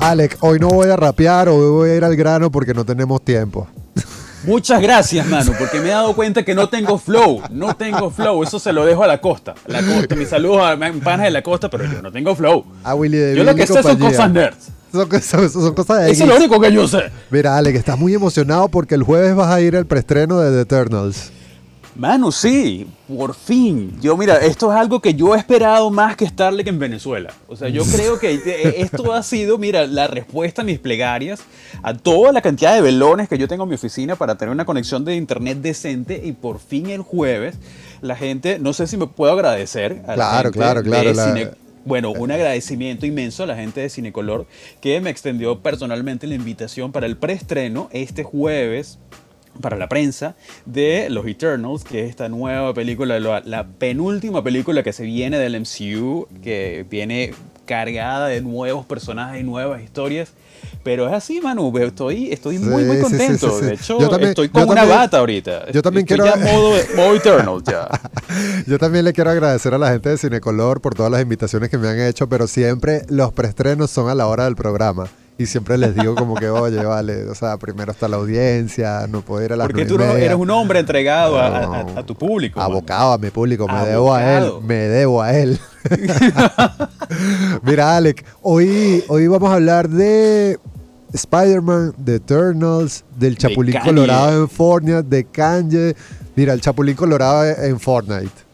Alex, hoy no voy a rapear, hoy voy a ir al grano porque no tenemos tiempo. Muchas gracias, mano, porque me he dado cuenta que no tengo flow. No tengo flow. Eso se lo dejo a la costa. La costa, mis saludos a mis panas de la costa, pero yo no tengo flow. A Willy de Yo lo que sé son cosas nerds. Son, son, son cosas de Eso es lo único que yo sé. Mira, Alex, estás muy emocionado porque el jueves vas a ir al preestreno de The Eternals. Mano, sí, por fin. Yo, mira, esto es algo que yo he esperado más que Starlink en Venezuela. O sea, yo creo que esto ha sido, mira, la respuesta a mis plegarias, a toda la cantidad de velones que yo tengo en mi oficina para tener una conexión de internet decente y por fin el jueves la gente, no sé si me puedo agradecer. A claro, claro, claro, bueno, un agradecimiento inmenso a la gente de Cinecolor que me extendió personalmente la invitación para el preestreno este jueves para la prensa de Los Eternals, que es esta nueva película, la, penúltima película que se viene del MCU, que viene cargada de nuevos personajes y nuevas historias. Pero es así, Manu, estoy, estoy muy, muy contento. de hecho, estoy con una bata ahorita. Yo también quiero... Ya modo, modo Eternal, ya. yo también le quiero agradecer a la gente de Cinecolor por todas las invitaciones que me han hecho, pero siempre los preestrenos son a la hora del programa. Y siempre les digo como que, oye, vale, o sea, primero está la audiencia, no puedo ir a la Porque tú eres un hombre entregado a, tu público. Abocado a mi público, me debo a él, me debo a él. Mira, Alec, hoy, hoy vamos a hablar de Spider-Man, de Eternals, del Chapulín Colorado en Fortnite, de Kanye. Mira, el Chapulín Colorado en Fortnite.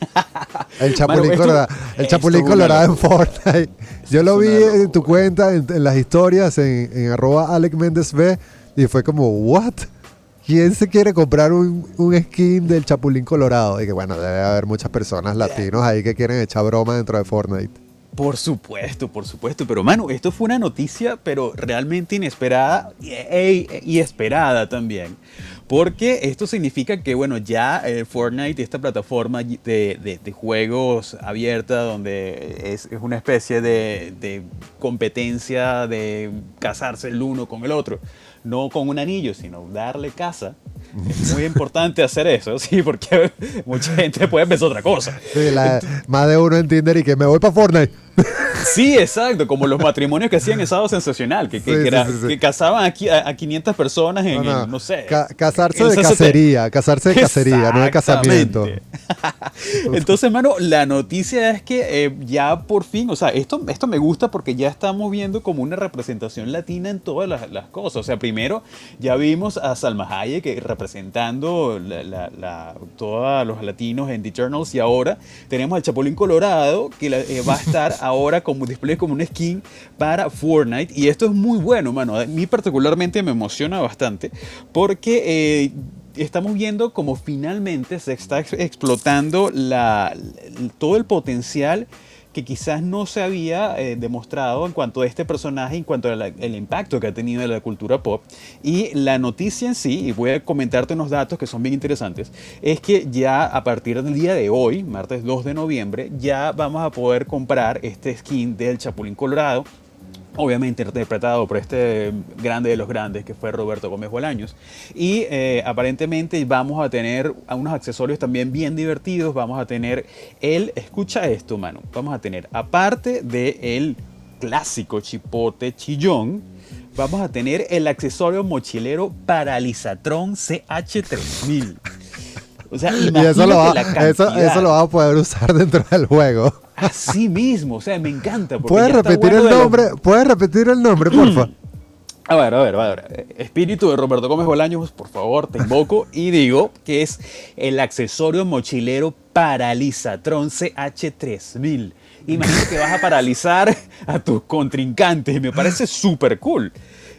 El Chapulín, Colorado, el Chapulín Colorado en Fortnite. Yo lo vi en tu cuenta, en, las historias, en, en arroba Alec Méndez B, y fue como, ¿what? ¿Quién se quiere comprar un, un, skin del Chapulín Colorado? Y que bueno, debe haber muchas personas latinos ahí que quieren echar broma dentro de Fortnite. Por supuesto, por supuesto. Pero, mano, esto fue una noticia, pero realmente inesperada y, esperada también. Porque esto significa que, bueno, ya eh, Fortnite, esta plataforma de, juegos abierta, donde es, una especie de, de, competencia de casarse el uno con el otro, no con un anillo, sino darle casa es muy importante hacer eso, sí, porque mucha gente puede pensar otra cosa. Sí, más de uno en Tinder y que me voy para Fortnite. Sí, exacto, como los matrimonios que hacían Estado Sensacional, que, que, casaban a, a, 500 personas en, no, sé. casarse de cacería, casarse de cacería, no de casamiento. Entonces, hermano, la noticia es que eh, ya por fin, o sea, esto, esto me gusta porque ya estamos viendo como una representación latina en todas las, cosas. O sea, primero ya vimos a Salma Hayek que representando la, todos los latinos en The Eternals y ahora tenemos al Chapulín Colorado que eh, va a estar ahora como display como un skin para Fortnite y esto es muy bueno, mano. A mí particularmente me emociona bastante porque... Eh, estamos viendo como finalmente se está explotando la, todo el potencial que quizás no se había eh, demostrado en cuanto a este personaje, en cuanto al impacto que ha tenido en la cultura pop. Y la noticia en sí, y voy a comentarte unos datos que son bien interesantes, es que ya a partir del día de hoy, martes 2 de noviembre, ya vamos a poder comprar este skin del Chapulín Colorado obviamente interpretado por este grande de los grandes que fue Roberto Gómez Bolaños. Y eh, aparentemente vamos a tener unos accesorios también bien divertidos, vamos a tener el, escucha esto, mano, vamos a tener, aparte del el clásico chipote chillón, vamos a tener el accesorio mochilero Paralizatron CH3000. O sea, y eso lo, eso lo vamos a poder usar dentro del juego. Así mismo, o sea, me encanta. ¿Puedes repetir el nombre? ¿Puedes repetir el nombre, porfa? A ver, a ver, a ver. Espíritu de Roberto Gómez Bolaños, por favor, te invoco y digo que es el accesorio mochilero Paralizatron CH3000. Imagina que vas a paralizar a tus contrincantes y me parece súper cool.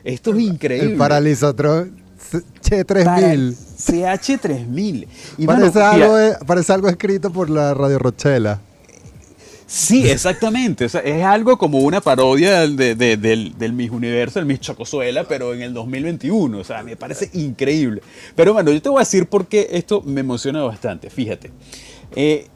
Esto es increíble. El Paralizatron CH3000. CH3000. Parece, algo, parece algo escrito por la Radio Rochela. Sí, exactamente. Es algo como una parodia del, del, del, Miss Universo, el Miss Chocosuela, pero en el 2021. O sea, me parece increíble. Pero bueno, yo te voy a decir por qué esto me emociona bastante. Fíjate. Eh,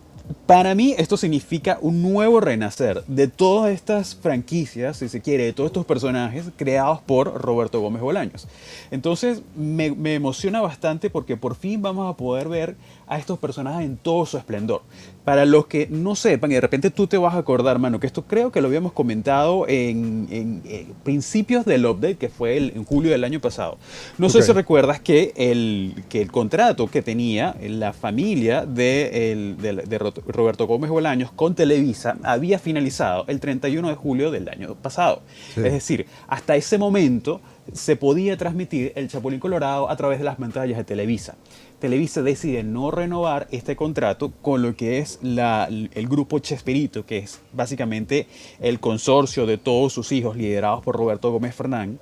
para mí esto significa un nuevo renacer de todas estas franquicias, si se quiere, de todos estos personajes creados por Roberto Gómez Bolaños. Entonces me, emociona bastante porque por fin vamos a poder ver a estos personajes en todo su esplendor. para los que no sepan, y de repente tú te vas a acordar, mano, que esto creo que lo habíamos comentado en, principios del update, que fue en julio del año pasado. No sé si recuerdas que el, que el contrato que tenía la familia de, de, Roberto Gómez Bolaños con Televisa había finalizado el 31 de julio del año pasado. Es decir, hasta ese momento se podía transmitir el Chapulín Colorado a través de las pantallas de Televisa. Televisa decide no renovar este contrato con lo que es el grupo Chespirito, que es básicamente el consorcio de todos sus hijos liderados por Roberto Gómez Fernán.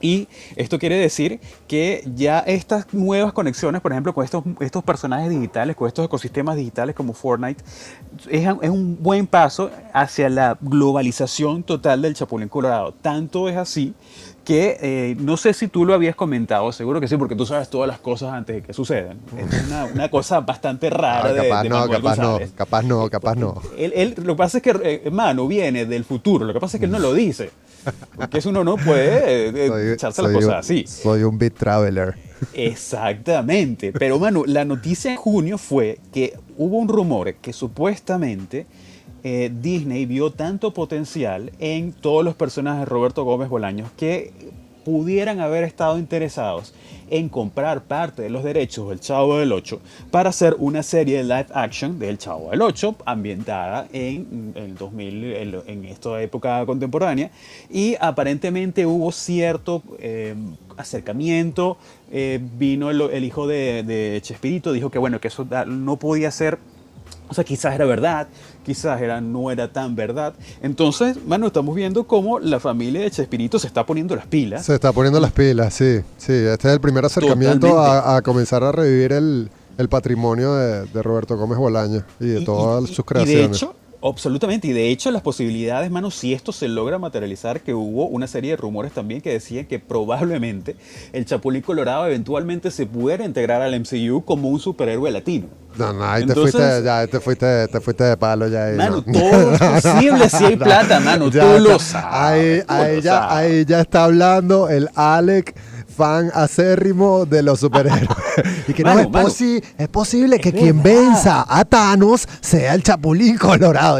Y esto quiere decir que ya estas nuevas conexiones, por ejemplo, con estos, estos personajes digitales, con estos ecosistemas digitales como Fortnite, es, es, un buen paso hacia la globalización total del Chapulín Colorado. Tanto es así que eh, no sé si tú lo habías comentado, seguro que sí, porque tú sabes todas las cosas antes de que sucedan. Es una, una cosa bastante rara. de, capaz, no, capaz no, capaz no, capaz no. Él, lo que pasa es que, eh, mano, viene del futuro, lo que pasa es que él no lo dice. Porque eso uno no puede eh, echarse las cosas así. Soy un bit traveler. Exactamente. Pero, mano, la noticia en junio fue que hubo un rumor que supuestamente eh, Disney vio tanto potencial en todos los personajes de Roberto Gómez Bolaños que pudieran haber estado interesados en comprar parte de los derechos del Chavo del 8 para hacer una serie de live action del Chavo del 8 ambientada en el 2000 en, esta época contemporánea. Y aparentemente hubo cierto eh, acercamiento eh, vino el, hijo de, de Chespirito dijo que bueno que eso no podía ser o sea, quizás era verdad, quizás era, no era tan verdad. Entonces, bueno, estamos viendo cómo la familia de Chespirito se está poniendo las pilas. Se está poniendo las pilas, sí. Sí, este es el primer acercamiento a, comenzar a revivir el, patrimonio de, Roberto Gómez Bolaño y de todas sus creaciones. Y de hecho, Absolutamente, y de hecho las posibilidades, mano, si esto se logra materializar, que hubo una serie de rumores también que decían que probablemente el Chapulín Colorado eventualmente se pudiera integrar al MCU como un superhéroe latino. No, no, ahí te fuiste, ya, te fuiste, te fuiste de palo ya. mano, todo es posible si hay plata, mano, tú lo sabes. Ahí, ya, ahí ya está hablando el Alec fan acérrimo de los superhéroes. y que no es, es posible que quien venza a Thanos sea el Chapulín Colorado.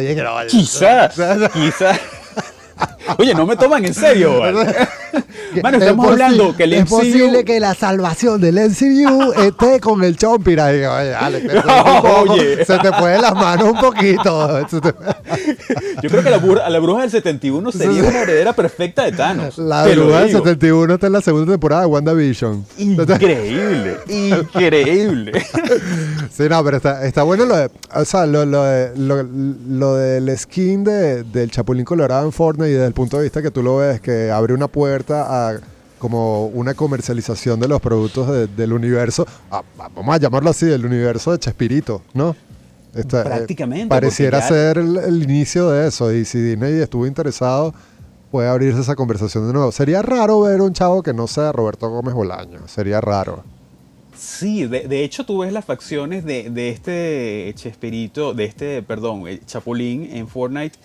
Quizás, quizás. Oye, no me toman en serio. Mano, estamos hablando que el Es posible que la salvación del MCU esté con el Chompira. oye, oye. se te puede las manos un poquito. Yo creo que la, la bruja del 71 sería una heredera perfecta de Thanos. La bruja del 71 está en la segunda temporada de WandaVision. Increíble, increíble. Sí, no, pero está, está bueno lo de, o sea, lo, lo, lo, lo del skin de, del Chapulín Colorado en Fortnite y desde el punto de vista que tú lo ves, que abre una puerta a como una comercialización de los productos del universo, vamos a llamarlo así, del universo de Chespirito, ¿no? Eh, Prácticamente. pareciera ser el, inicio de eso. Y si Disney estuvo interesado, puede abrirse esa conversación de nuevo. Sería raro ver un chavo que no sea Roberto Gómez Bolaño. Sería raro. Sí, de, hecho tú ves las facciones de, de este Chespirito, de este, perdón, Chapulín en Fortnite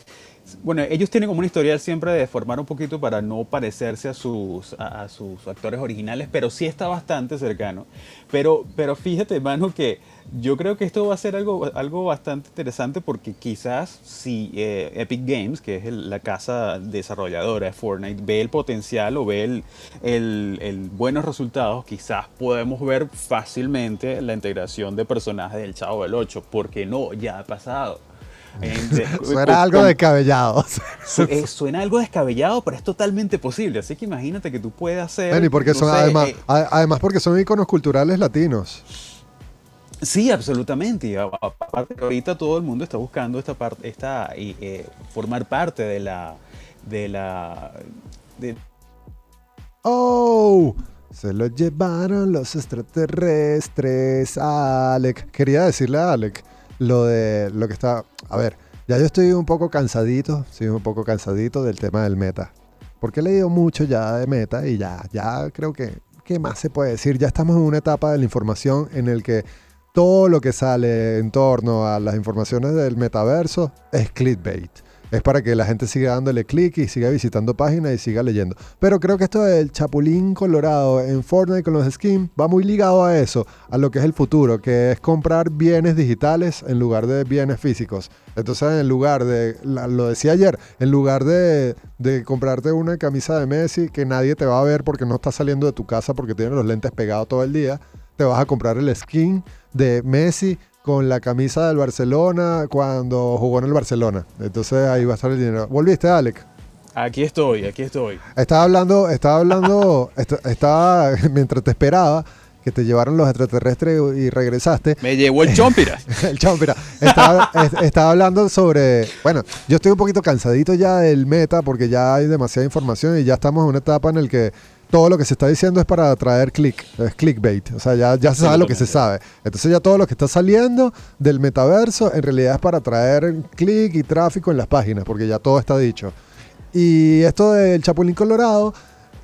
bueno, ellos tienen como una historial siempre de formar un poquito para no parecerse a sus, a, sus actores originales, pero sí está bastante cercano. Pero, pero fíjate, mano, que yo creo que esto va a ser algo, algo bastante interesante porque quizás si eh, Epic Games, que es la casa desarrolladora de Fortnite, ve el potencial o ve el, el, buenos resultados, quizás podemos ver fácilmente la integración de personajes del Chavo del 8, porque no, ya ha pasado. suena algo descabellado. Eh, suena algo descabellado, pero es totalmente posible. Así que imagínate que tú puedes hacer. porque son, además, eh, además, porque son iconos culturales latinos. Sí, absolutamente. aparte ahorita todo el mundo está buscando esta parte, esta, eh, formar parte de la, de la, Oh, se lo llevaron los extraterrestres, Alec. Quería decirle a Alec lo de lo que está. A ver, ya yo estoy un poco cansadito, sí, un poco cansadito del tema del meta. Porque he leído mucho ya de meta y ya, ya creo que, ¿qué más se puede decir? Ya estamos en una etapa de la información en el que todo lo que sale en torno a las informaciones del metaverso es clickbait. Es para que la gente siga dándole clic y siga visitando páginas y siga leyendo. Pero creo que esto del Chapulín Colorado en Fortnite con los skins va muy ligado a eso, a lo que es el futuro, que es comprar bienes digitales en lugar de bienes físicos. Entonces, en lugar de, lo decía ayer, en lugar de, de, comprarte una camisa de Messi que nadie te va a ver porque no está saliendo de tu casa porque tiene los lentes pegados todo el día, te vas a comprar el skin de Messi con la camisa del Barcelona cuando jugó en el Barcelona. Entonces ahí va a estar el dinero. ¿Volviste, Alec? Aquí estoy, aquí estoy. Estaba hablando, estaba hablando, estaba, mientras te esperaba, que te llevaron los extraterrestres y regresaste. Me llevó el chompira. el chompira. Estaba, estaba, hablando sobre, bueno, yo estoy un poquito cansadito ya del meta porque ya hay demasiada información y ya estamos en una etapa en la que todo lo que se está diciendo es para atraer click, es clickbait, o sea, ya, ya se sabe lo que se sabe. Entonces ya todo lo que está saliendo del metaverso en realidad es para atraer click y tráfico en las páginas, porque ya todo está dicho. Y esto del Chapulín Colorado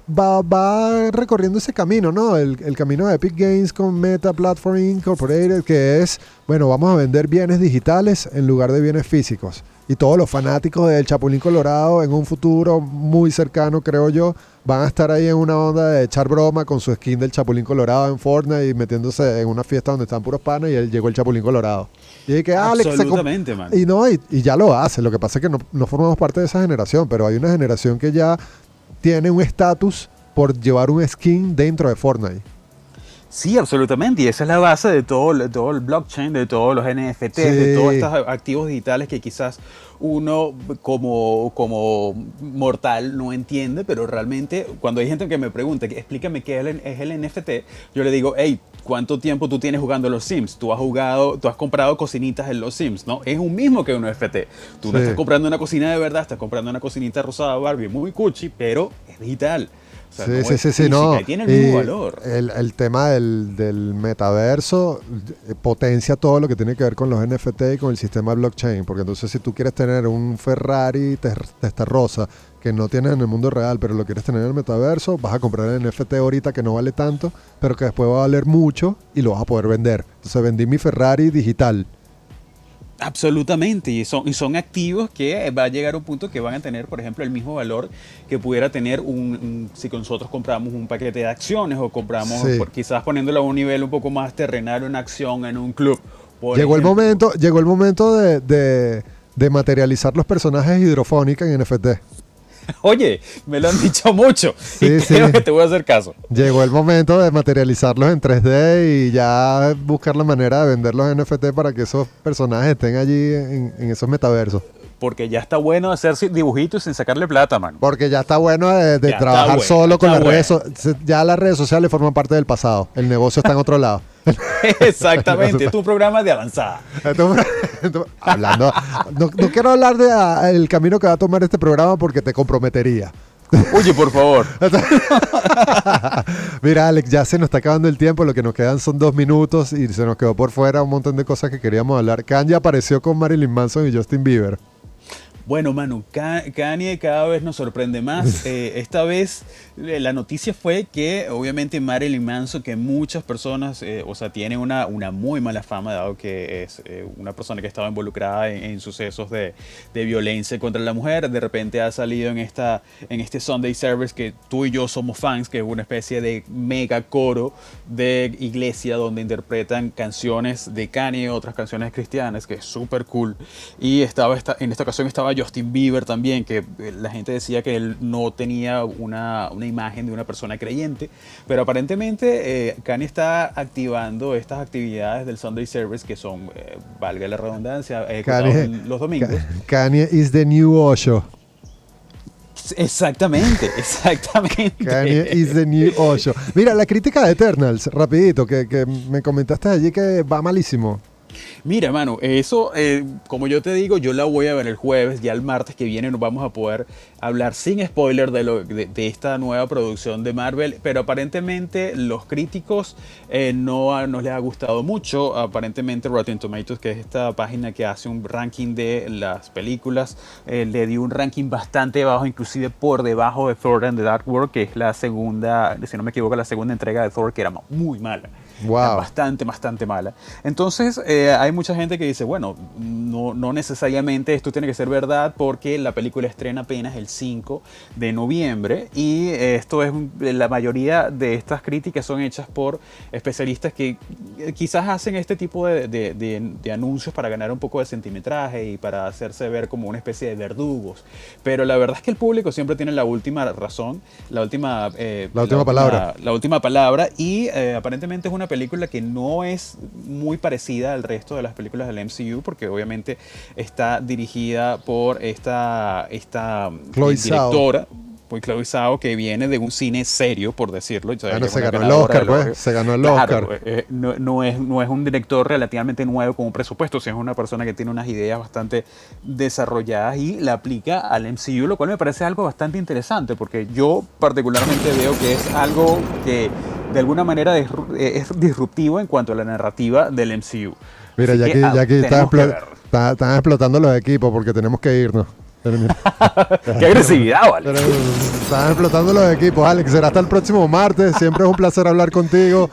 va, va recorriendo ese camino, ¿no? El, el, camino de Epic Games con Meta Platform Incorporated, que es, bueno, vamos a vender bienes digitales en lugar de bienes físicos. Y todos los fanáticos del Chapulín Colorado en un futuro muy cercano, creo yo, van a estar ahí en una onda de echar broma con su skin del Chapulín Colorado en Fortnite y metiéndose en una fiesta donde están puros panes y él llegó el Chapulín Colorado. Y que Alex Absolutamente, man. Y no, y, ya lo hace. Lo que pasa es que no, no formamos parte de esa generación, pero hay una generación que ya tiene un estatus por llevar un skin dentro de Fortnite. Sí, absolutamente. Y esa es la base de todo, todo el blockchain, de todos los NFTs, de todos estos activos digitales que quizás uno como, como mortal no entiende, pero realmente cuando hay gente que me pregunta, explícame qué es el NFT, yo le digo, hey, ¿cuánto tiempo tú tienes jugando los Sims? Tú has jugado, tú has comprado cocinitas en los Sims, ¿no? Es un mismo que un NFT. Tú no estás comprando una cocina de verdad, estás comprando una cocinita rosada Barbie muy cuchi, pero es digital sí, sí, sí, sí, no. Tiene el mismo valor. El, tema del, metaverso eh, potencia todo lo que tiene que ver con los NFT y con el sistema blockchain. Porque entonces, si tú quieres tener un Ferrari testa rosa que no tienes en el mundo real, pero lo quieres tener en el metaverso, vas a comprar el NFT ahorita que no vale tanto, pero que después va a valer mucho y lo vas a poder vender. Entonces, vendí mi Ferrari digital Absolutamente, y son, y son activos que va a llegar a un punto que van a tener, por ejemplo, el mismo valor que pudiera tener un, si nosotros compramos un paquete de acciones o compramos, quizás poniéndolo a un nivel un poco más terrenal, una acción en un club. llegó el momento, llegó el momento de, de, de materializar los personajes hidrofónicos en NFT. Oye, me lo han dicho mucho y creo que te voy a hacer caso. Llegó el momento de materializarlos en 3D y ya buscar la manera de venderlos en NFT para que esos personajes estén allí en, esos metaversos. Porque ya está bueno hacer dibujitos sin sacarle plata, man. Porque ya está bueno de, trabajar solo con las redes sociales. Ya las redes sociales forman parte del pasado. El negocio está en otro lado. Exactamente, es un programa de avanzada. Hablando, no, quiero hablar del ah, el camino que va a tomar este programa porque te comprometería. Oye, por favor. Mira, Alex, ya se nos está acabando el tiempo. Lo que nos quedan son dos minutos y se nos quedó por fuera un montón de cosas que queríamos hablar. Kanye apareció con Marilyn Manson y Justin Bieber. Bueno, Manu, Kanye cada vez nos sorprende más. Eh, esta vez eh, la noticia fue que obviamente Marilyn Manson, que muchas personas, eh, o sea, tiene una, una muy mala fama, dado que es una persona que estaba involucrada en, sucesos de, de, violencia contra la mujer, de repente ha salido en, esta, en este Sunday Service que tú y yo somos fans, que es una especie de mega coro de iglesia donde interpretan canciones de Kanye, otras canciones cristianas, que es súper cool. Y estaba esta, en esta ocasión estaba Justin Bieber también, que eh, la gente decía que él no tenía una, una imagen de una persona creyente, pero aparentemente eh, Kanye está activando estas actividades del Sunday Service que son, eh, valga la redundancia, los domingos. Kanye is the new Osho. Exactamente, exactamente. Kanye is the new Osho. Mira, la crítica de Eternals, rapidito, que, que me comentaste allí que va malísimo. Mira, mano, eso, eh, como yo te digo, yo la voy a ver el jueves, ya el martes que viene nos vamos a poder hablar sin spoiler de, esta nueva producción de Marvel, pero aparentemente los críticos eh, no nos les ha gustado mucho. Aparentemente Rotten Tomatoes, que es esta página que hace un ranking de las películas, eh, le dio un ranking bastante bajo, inclusive por debajo de Thor and the Dark World, que es la segunda, si no me equivoco, la segunda entrega de Thor, que era muy mala. Bastante, bastante mala. Entonces, eh, hay mucha gente que dice, bueno, no, no necesariamente esto tiene que ser verdad porque la película estrena apenas el 5 de noviembre y esto es, la mayoría de estas críticas son hechas por especialistas que eh, quizás hacen este tipo de, de, anuncios para ganar un poco de centimetraje y para hacerse ver como una especie de verdugos. Pero la verdad es que el público siempre tiene la última razón, la última, eh, la última palabra. La, última palabra y eh, aparentemente es una película que no es muy parecida al resto de las películas del MCU porque obviamente está dirigida por esta, esta directora muy Chloe que viene de un cine serio, por decirlo. Bueno, se ganó el Oscar, pues. Se ganó el Oscar. Eh, no, es, no es un director relativamente nuevo con un presupuesto, sino es una persona que tiene unas ideas bastante desarrolladas y la aplica al MCU, lo cual me parece algo bastante interesante, porque yo particularmente veo que es algo que de alguna manera es, disruptivo en cuanto a la narrativa del MCU. Mira, ya que, ya que están explotando los equipos porque tenemos que irnos. Qué agresividad, vale. están explotando los equipos, Alex. Será hasta el próximo martes. Siempre es un placer hablar contigo.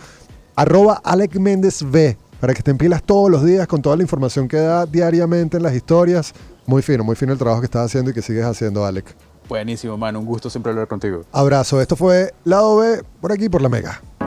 Arroba Alex Méndez V. Para que estén pilas todos los días con toda la información que da diariamente en las historias. Muy fino, muy fino el trabajo que estás haciendo y que sigues haciendo, Alex. Buenísimo, mano. Un gusto siempre hablar contigo. Abrazo. Esto fue Lado B por aquí por la Mega.